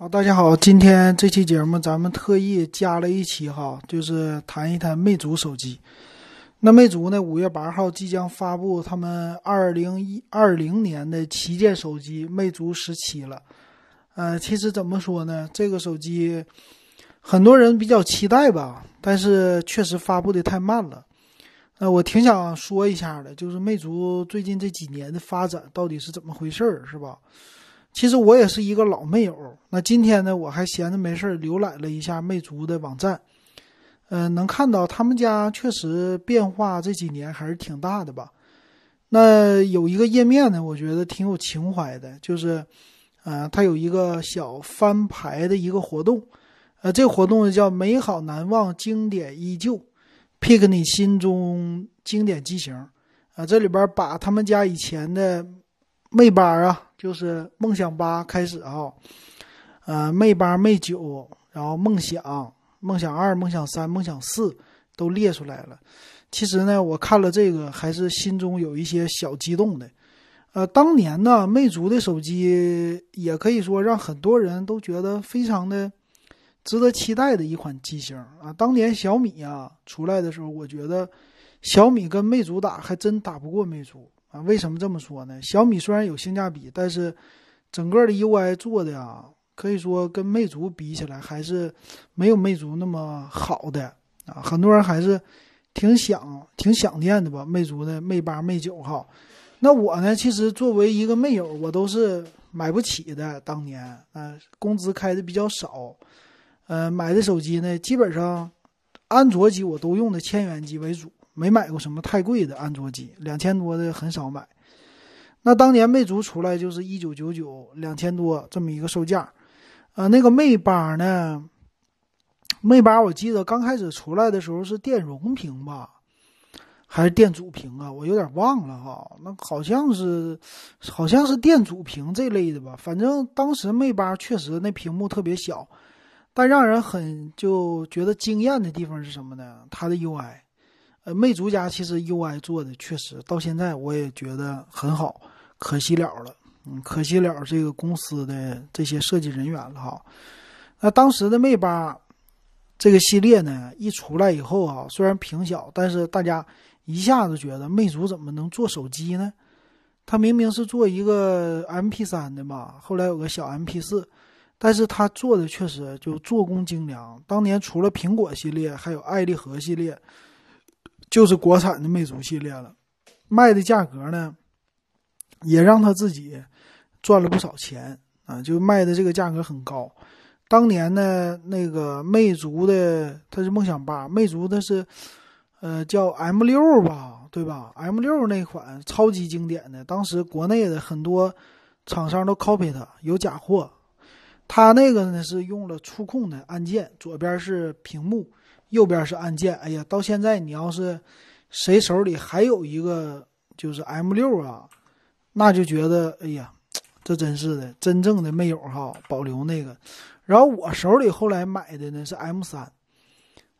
好，大家好，今天这期节目咱们特意加了一期哈，就是谈一谈魅族手机。那魅族呢，五月八号即将发布他们二零一二零年的旗舰手机魅族十七了。呃，其实怎么说呢，这个手机很多人比较期待吧，但是确实发布的太慢了。呃，我挺想说一下的，就是魅族最近这几年的发展到底是怎么回事儿，是吧？其实我也是一个老魅友，那今天呢，我还闲着没事浏览了一下魅族的网站，嗯，能看到他们家确实变化这几年还是挺大的吧。那有一个页面呢，我觉得挺有情怀的，就是，呃，它有一个小翻牌的一个活动，呃，这个活动叫“美好难忘，经典依旧，pick 你心中经典机型”，啊，这里边把他们家以前的魅八啊。就是梦想八开始啊，呃，魅八、魅九，然后梦想、梦想二、梦想三、梦想四都列出来了。其实呢，我看了这个，还是心中有一些小激动的。呃，当年呢，魅族的手机也可以说让很多人都觉得非常的值得期待的一款机型啊。当年小米啊出来的时候，我觉得小米跟魅族打还真打不过魅族。啊，为什么这么说呢？小米虽然有性价比，但是整个的 UI 做的呀，可以说跟魅族比起来还是没有魅族那么好的啊。很多人还是挺想、挺想念的吧，魅族的魅八、魅九哈。那我呢，其实作为一个魅友，我都是买不起的。当年啊，工资开的比较少，呃，买的手机呢，基本上安卓机我都用的千元机为主。没买过什么太贵的安卓机，两千多的很少买。那当年魅族出来就是一九九九，两千多这么一个售价。呃，那个魅八呢？魅八我记得刚开始出来的时候是电容屏吧，还是电阻屏啊？我有点忘了哈。那好像是，好像是电阻屏这类的吧。反正当时魅八确实那屏幕特别小，但让人很就觉得惊艳的地方是什么呢？它的 UI。呃，魅族家其实 UI 做的确实到现在我也觉得很好，可惜了了，嗯，可惜了这个公司的这些设计人员了哈。那当时的魅八这个系列呢，一出来以后啊，虽然屏小，但是大家一下子觉得魅族怎么能做手机呢？它明明是做一个 MP 三的嘛，后来有个小 MP 四，但是它做的确实就做工精良。当年除了苹果系列，还有爱立和系列。就是国产的魅族系列了，卖的价格呢，也让他自己赚了不少钱啊！就卖的这个价格很高。当年呢，那个魅族的它是梦想八，魅族的是呃叫 M 六吧，对吧？M 六那款超级经典的，当时国内的很多厂商都 copy 它，有假货。它那个呢是用了触控的按键，左边是屏幕。右边是按键，哎呀，到现在你要是谁手里还有一个就是 M 六啊，那就觉得哎呀，这真是的，真正的没有哈，保留那个。然后我手里后来买的呢是 M 三，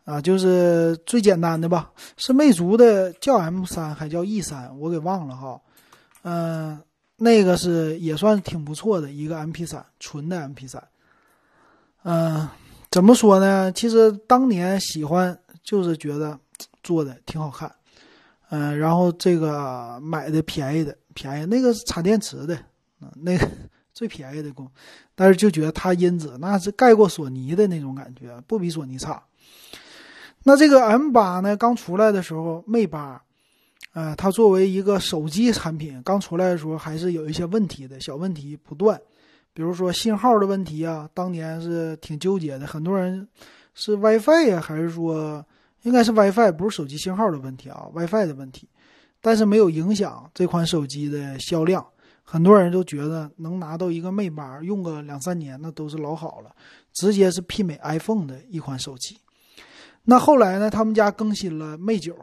啊，就是最简单的吧，是魅族的，叫 M 三还叫 E 三，我给忘了哈。嗯，那个是也算挺不错的一个 MP 三，纯的 MP 三，嗯。怎么说呢？其实当年喜欢就是觉得做的挺好看，嗯，然后这个买的便宜的便宜，那个是插电池的，那个 最便宜的工，但是就觉得它音质那是盖过索尼的那种感觉，不比索尼差。那这个 M 八呢，刚出来的时候，魅八，呃，它作为一个手机产品，刚出来的时候还是有一些问题的，小问题不断。比如说信号的问题啊，当年是挺纠结的。很多人是 WiFi 呀，还是说应该是 WiFi，不是手机信号的问题啊，WiFi 的问题。但是没有影响这款手机的销量。很多人都觉得能拿到一个魅八用个两三年，那都是老好了，直接是媲美 iPhone 的一款手机。那后来呢，他们家更新了魅九，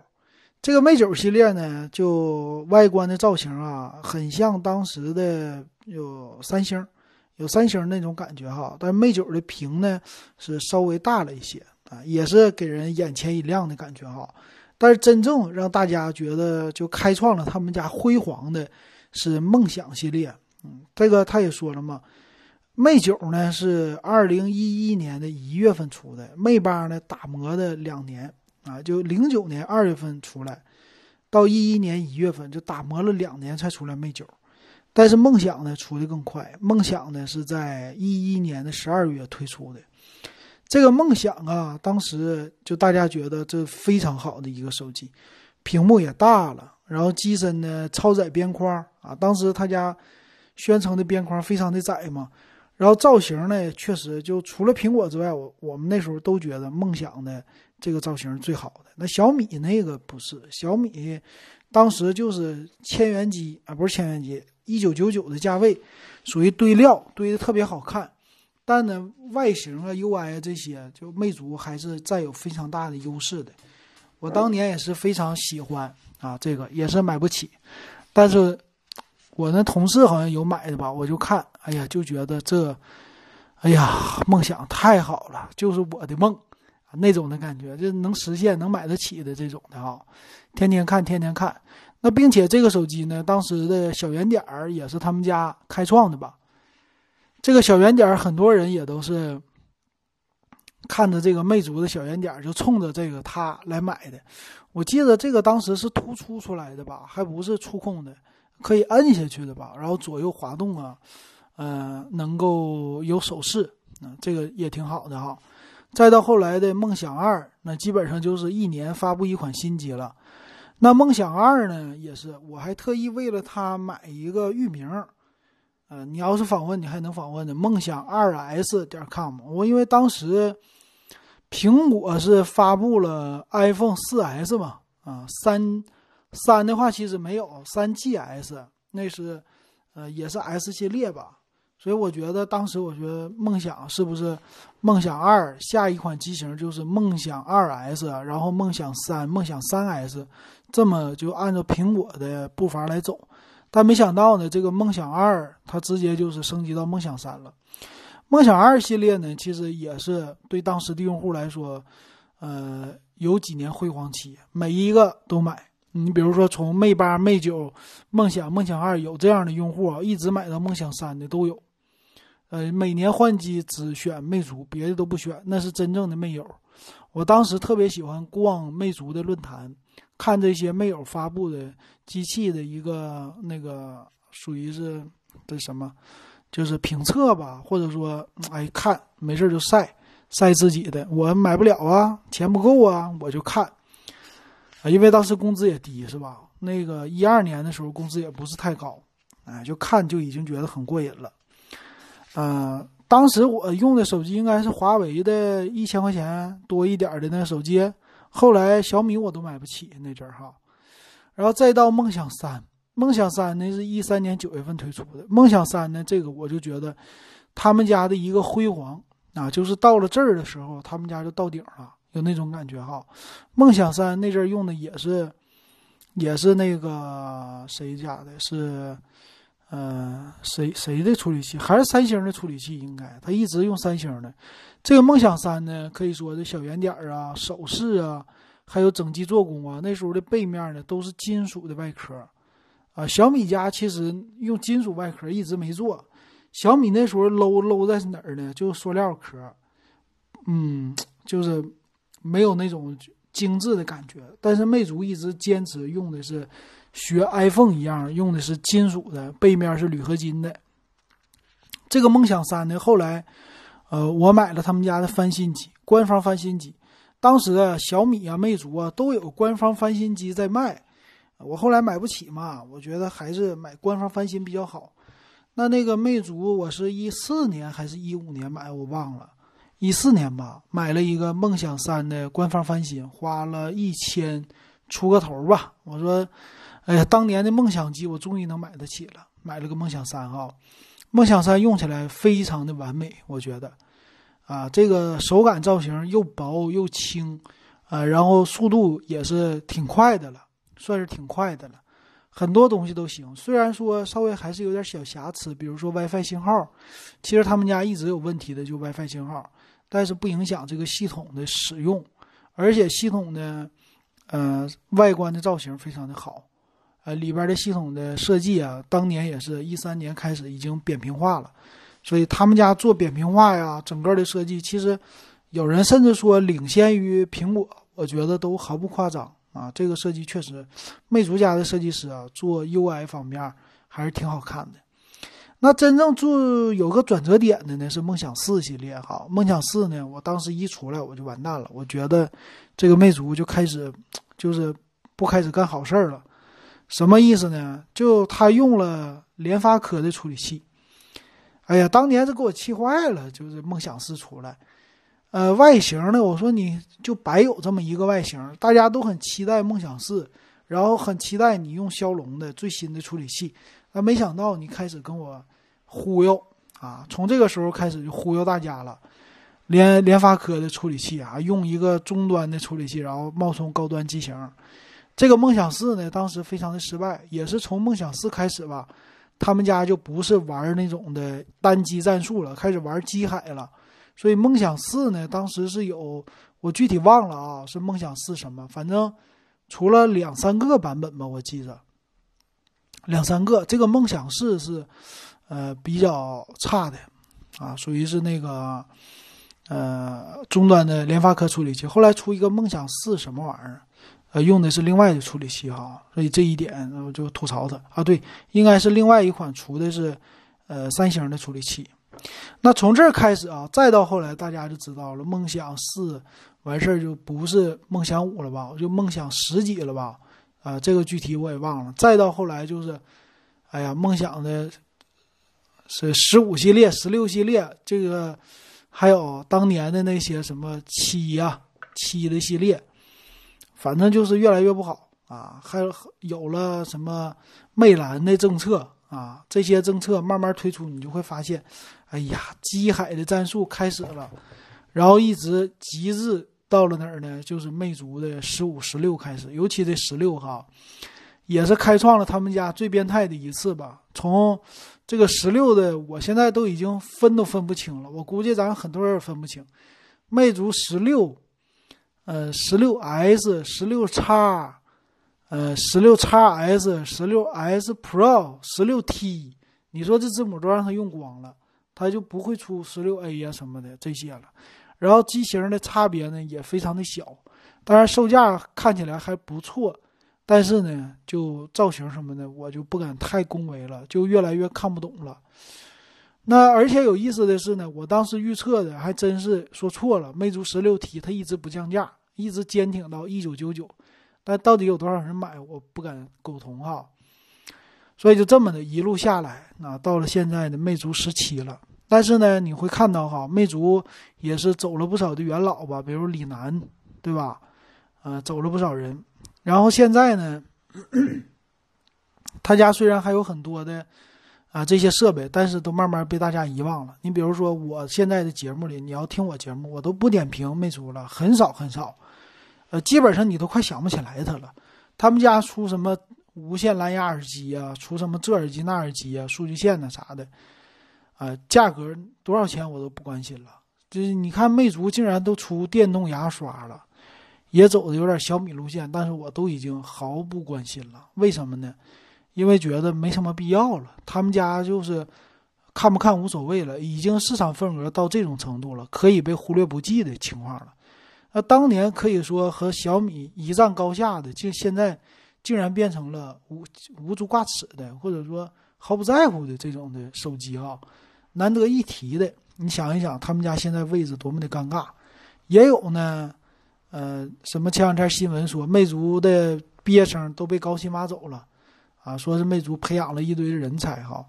这个魅九系列呢，就外观的造型啊，很像当时的有三星。有三星那种感觉哈，但是魅九的屏呢是稍微大了一些啊，也是给人眼前一亮的感觉哈。但是真正让大家觉得就开创了他们家辉煌的是梦想系列，嗯，这个他也说了嘛，魅九呢是二零一一年的一月份出的，魅八呢打磨的两年啊，就零九年二月份出来，到一一年一月份就打磨了两年才出来魅九。但是梦想呢出的更快，梦想呢是在一一年的十二月推出的。这个梦想啊，当时就大家觉得这非常好的一个手机，屏幕也大了，然后机身呢超窄边框啊，当时他家宣称的边框非常的窄嘛，然后造型呢确实就除了苹果之外，我我们那时候都觉得梦想的这个造型最好的。那小米那个不是，小米当时就是千元机啊，不是千元机。一九九九的价位，属于堆料堆的特别好看，但呢外形啊、UI 啊这些，就魅族还是占有非常大的优势的。我当年也是非常喜欢啊，这个也是买不起，但是我那同事好像有买的吧，我就看，哎呀，就觉得这，哎呀，梦想太好了，就是我的梦那种的感觉，就能实现、能买得起的这种的啊，天天看，天天看。那并且这个手机呢，当时的小圆点儿也是他们家开创的吧？这个小圆点儿，很多人也都是看着这个魅族的小圆点儿，就冲着这个它来买的。我记得这个当时是突出出来的吧，还不是触控的，可以摁下去的吧？然后左右滑动啊，嗯，能够有手势啊，这个也挺好的哈。再到后来的梦想二，那基本上就是一年发布一款新机了。那梦想二呢，也是，我还特意为了它买一个域名，呃，你要是访问，你还能访问的，梦想二 s 点 com。我因为当时苹果是发布了 iPhone 四 S 嘛，啊，三三的话其实没有，三 GS 那是，呃，也是 S 系列吧。所以我觉得当时我觉得梦想是不是梦想二下一款机型就是梦想二 S，然后梦想三、梦想三 S，这么就按照苹果的步伐来走。但没想到呢，这个梦想二它直接就是升级到梦想三了。梦想二系列呢，其实也是对当时的用户来说，呃，有几年辉煌期，每一个都买。你比如说从魅八、魅九、梦想、梦想二有这样的用户啊，一直买到梦想三的都有。呃，每年换机只选魅族，别的都不选，那是真正的魅友。我当时特别喜欢逛魅族的论坛，看这些魅友发布的机器的一个那个属于是这什么，就是评测吧，或者说哎看没事就晒晒自己的。我买不了啊，钱不够啊，我就看啊，因为当时工资也低是吧？那个一二年的时候工资也不是太高，哎，就看就已经觉得很过瘾了。嗯，当时我用的手机应该是华为的一千块钱多一点的那个手机，后来小米我都买不起那阵儿哈，然后再到梦想三，梦想三呢是一三年九月份推出的，梦想三呢这个我就觉得他们家的一个辉煌啊，就是到了这儿的时候，他们家就到顶了，有那种感觉哈。梦想三那阵儿用的也是，也是那个谁家的，是。呃，谁谁的处理器还是三星的处理器？应该他一直用三星的。这个梦想三呢，可以说这小圆点啊、手势啊，还有整机做工啊，那时候的背面呢都是金属的外壳啊。小米家其实用金属外壳一直没做。小米那时候 low low 在哪儿呢？就是塑料壳，嗯，就是没有那种精致的感觉。但是魅族一直坚持用的是。学 iPhone 一样，用的是金属的，背面是铝合金的。这个梦想三呢，后来，呃，我买了他们家的翻新机，官方翻新机。当时啊，小米啊、魅族啊都有官方翻新机在卖，我后来买不起嘛，我觉得还是买官方翻新比较好。那那个魅族，我是一四年还是一五年买，我忘了，一四年吧，买了一个梦想三的官方翻新，花了一千出个头吧。我说。哎呀，当年的梦想机我终于能买得起了，买了个梦想三啊，梦想三用起来非常的完美，我觉得，啊，这个手感造型又薄又轻，啊，然后速度也是挺快的了，算是挺快的了，很多东西都行。虽然说稍微还是有点小瑕疵，比如说 WiFi 信号，其实他们家一直有问题的就 WiFi 信号，但是不影响这个系统的使用，而且系统的，呃，外观的造型非常的好。呃，里边的系统的设计啊，当年也是一三年开始已经扁平化了，所以他们家做扁平化呀，整个的设计，其实有人甚至说领先于苹果，我觉得都毫不夸张啊。这个设计确实，魅族家的设计师啊，做 UI 方面还是挺好看的。那真正做有个转折点的呢，是梦想四系列哈。梦想四呢，我当时一出来我就完蛋了，我觉得这个魅族就开始就是不开始干好事儿了。什么意思呢？就他用了联发科的处理器。哎呀，当年是给我气坏了，就是梦想四出来，呃，外形呢，我说你就白有这么一个外形，大家都很期待梦想四，然后很期待你用骁龙的最新的处理器，那没想到你开始跟我忽悠啊，从这个时候开始就忽悠大家了，联联发科的处理器啊，用一个中端的处理器，然后冒充高端机型，这个梦想四呢，当时非常的失败，也是从梦想四开始吧。他们家就不是玩那种的单机战术了，开始玩机海了。所以梦想四呢，当时是有我具体忘了啊，是梦想四什么？反正除了两三个版本吧，我记着两三个。这个梦想四是呃比较差的啊，属于是那个呃终端的联发科处理器。后来出一个梦想四什么玩意儿？呃，用的是另外的处理器哈，所以这一点我就吐槽他啊。对，应该是另外一款出的是，呃，三星的处理器。那从这儿开始啊，再到后来大家就知道了，梦想四完事儿就不是梦想五了吧？就梦想十几了吧？啊，这个具体我也忘了。再到后来就是，哎呀，梦想的是十五系列、十六系列，这个还有当年的那些什么七呀、七的系列。反正就是越来越不好啊，还有有了什么魅蓝的政策啊，这些政策慢慢推出，你就会发现，哎呀，机海的战术开始了，然后一直极致到了哪儿呢？就是魅族的十五、十六开始，尤其这十六哈，也是开创了他们家最变态的一次吧。从这个十六的，我现在都已经分都分不清了，我估计咱很多人也分不清，魅族十六。呃，十六 S、十六叉，呃，十六叉 S、十六 S Pro、十六 T，你说这字母都让它用光了，它就不会出十六 A 呀什么的这些了。然后机型的差别呢也非常的小，当然售价看起来还不错，但是呢，就造型什么的我就不敢太恭维了，就越来越看不懂了。那而且有意思的是呢，我当时预测的还真是说错了。魅族十六 T 它一直不降价，一直坚挺到一九九九，但到底有多少人买，我不敢苟同哈。所以就这么的一路下来，那到了现在的魅族十七了。但是呢，你会看到哈，魅族也是走了不少的元老吧，比如李楠，对吧？呃，走了不少人。然后现在呢，他家虽然还有很多的。啊，这些设备，但是都慢慢被大家遗忘了。你比如说，我现在的节目里，你要听我节目，我都不点评魅族了，很少很少。呃，基本上你都快想不起来它了。他们家出什么无线蓝牙耳机啊，出什么这耳机那耳机啊，数据线呢啥的，啊，价格多少钱我都不关心了。就是你看，魅族竟然都出电动牙刷了，也走的有点小米路线，但是我都已经毫不关心了。为什么呢？因为觉得没什么必要了，他们家就是看不看无所谓了，已经市场份额到这种程度了，可以被忽略不计的情况了。那当年可以说和小米一战高下的，竟现在竟然变成了无无足挂齿的，或者说毫不在乎的这种的手机啊，难得一提的。你想一想，他们家现在位置多么的尴尬。也有呢，呃，什么前两天新闻说，魅族的毕业生都被高薪挖走了。啊，说是魅族培养了一堆人才哈，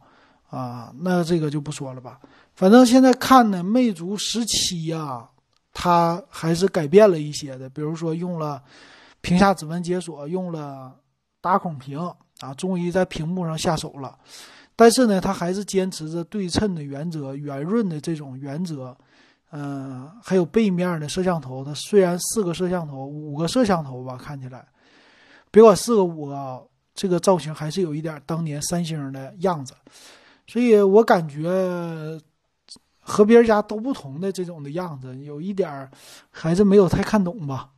啊，那这个就不说了吧。反正现在看呢，魅族十七呀，它还是改变了一些的，比如说用了屏下指纹解锁，用了打孔屏啊，终于在屏幕上下手了。但是呢，它还是坚持着对称的原则、圆润的这种原则，嗯，还有背面的摄像头，它虽然四个摄像头、五个摄像头吧，看起来，别管四个五个。这个造型还是有一点当年三星的样子，所以我感觉和别人家都不同的这种的样子，有一点还是没有太看懂吧。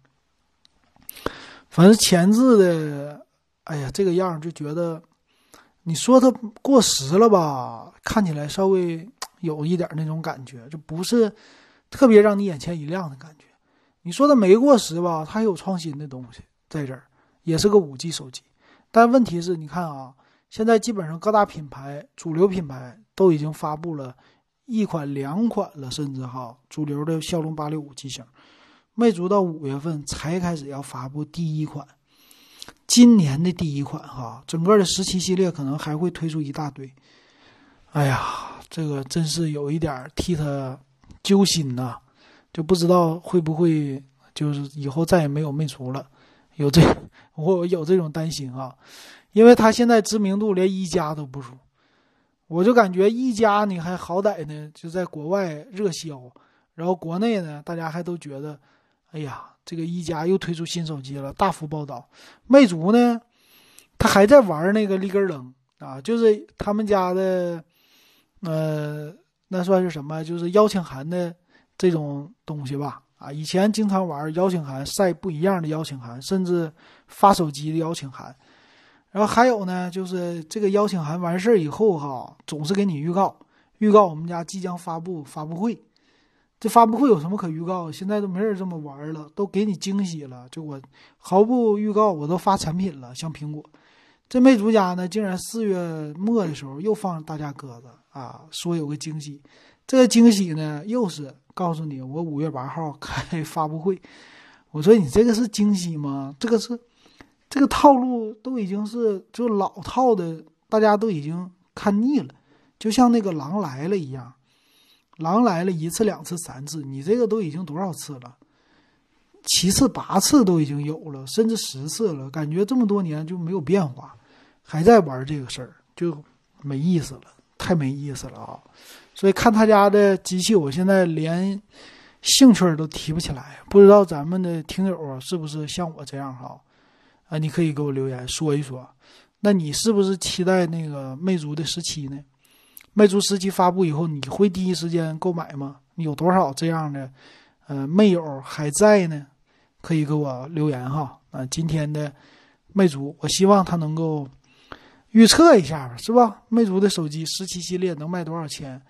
反正前置的，哎呀，这个样就觉得，你说它过时了吧？看起来稍微有一点那种感觉，就不是特别让你眼前一亮的感觉。你说它没过时吧，它还有创新的东西在这儿，也是个五 G 手机。但问题是，你看啊，现在基本上各大品牌、主流品牌都已经发布了一款、两款了，甚至哈，主流的骁龙八六五机型，魅族到五月份才开始要发布第一款，今年的第一款哈，整个的十七系列可能还会推出一大堆。哎呀，这个真是有一点替他揪心呐，就不知道会不会就是以后再也没有魅族了。有这，我有这种担心啊，因为他现在知名度连一加都不如，我就感觉一加你还好歹呢，就在国外热销，然后国内呢，大家还都觉得，哎呀，这个一加又推出新手机了，大幅报道。魅族呢，他还在玩那个立根楞啊，就是他们家的，呃，那算是什么？就是邀请函的这种东西吧。啊，以前经常玩邀请函，晒不一样的邀请函，甚至发手机的邀请函。然后还有呢，就是这个邀请函完事儿以后哈，总是给你预告，预告我们家即将发布发布会。这发布会有什么可预告？现在都没人这么玩了，都给你惊喜了。就我毫不预告，我都发产品了，像苹果。这魅族家呢，竟然四月末的时候又放大家鸽子啊，说有个惊喜。这个惊喜呢，又是。告诉你，我五月八号开发布会。我说你这个是惊喜吗？这个是，这个套路都已经是就老套的，大家都已经看腻了，就像那个狼来了一样，狼来了一次、两次、三次，你这个都已经多少次了？七次、八次都已经有了，甚至十次了，感觉这么多年就没有变化，还在玩这个事儿，就没意思了，太没意思了啊！所以看他家的机器，我现在连兴趣都提不起来。不知道咱们的听友啊，是不是像我这样哈？啊，你可以给我留言说一说。那你是不是期待那个魅族的十七呢？魅族十七发布以后，你会第一时间购买吗？有多少这样的呃魅友还在呢？可以给我留言哈。啊，今天的魅族，我希望它能够预测一下吧，是吧？魅族的手机十七系列能卖多少钱？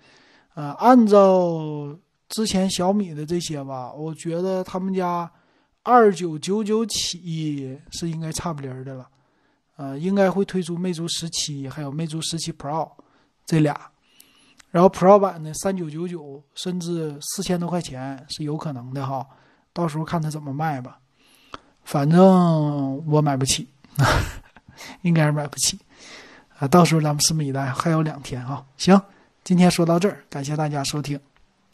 呃，按照之前小米的这些吧，我觉得他们家二九九九起是应该差不离儿的了。呃，应该会推出魅族十七，还有魅族十七 Pro 这俩，然后 Pro 版的三九九九，甚至四千多块钱是有可能的哈。到时候看他怎么卖吧，反正我买不起，应该是买不起。啊，到时候咱们拭目以待，还有两天啊。行。今天说到这儿，感谢大家收听。